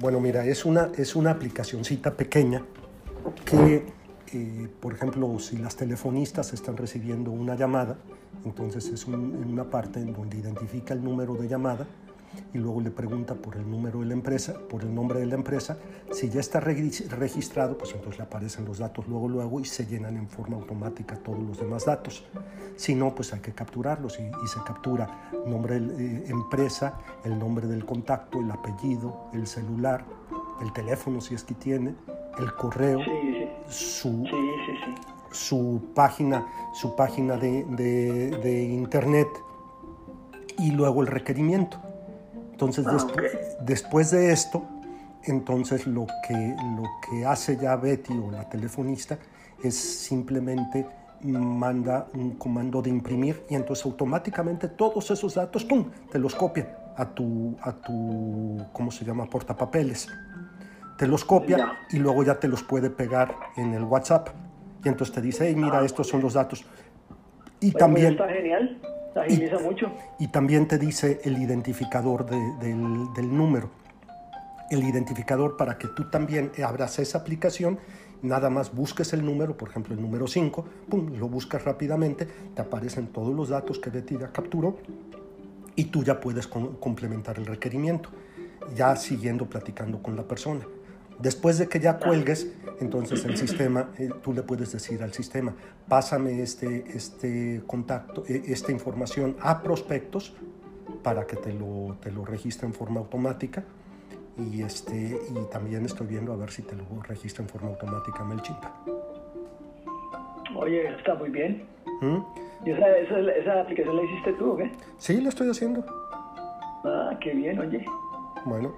Bueno, mira, es una, es una aplicacioncita pequeña que, eh, por ejemplo, si las telefonistas están recibiendo una llamada, entonces es en una parte en donde identifica el número de llamada y luego le pregunta por el número de la empresa, por el nombre de la empresa. Si ya está registrado, pues entonces le aparecen los datos luego, luego y se llenan en forma automática todos los demás datos. Si no, pues hay que capturarlos y, se captura nombre de eh, empresa, el nombre del contacto, el apellido, el celular, el teléfono si es que tiene, el correo, Su, su página, su página de, de internet y luego el requerimiento. Entonces, ah, después, de esto, entonces lo que, lo que hace ya Betty o la telefonista es simplemente manda un comando de imprimir y entonces automáticamente todos esos datos, ¡pum!, te los copia a tu, a tu ¿cómo se llama?, portapapeles. Te los copia y luego ya te los puede pegar en el WhatsApp. Y entonces te dice, hey, mira, ah, estos son los datos. Y pues también... Está genial y, mucho. Y también te dice el identificador del, del, número. El identificador para que tú también abras esa aplicación, nada más busques el número, por ejemplo el número 5, pum, lo buscas rápidamente, te aparecen todos los datos que Betty ya capturó y tú ya puedes complementar el requerimiento, ya siguiendo platicando con la persona. Después de que ya cuelgues, entonces el sistema, eh, tú le puedes decir al sistema, pásame este, este contacto, e, esta información a prospectos para que te lo, te lo registre en forma automática. Y, este, y también estoy viendo a ver si te lo registra en forma automática MailChimp. Oye, está muy bien. ¿Mm? ¿Y esa, esa, esa, aplicación la hiciste tú o qué? Sí, la estoy haciendo. Ah, qué bien, oye. Bueno.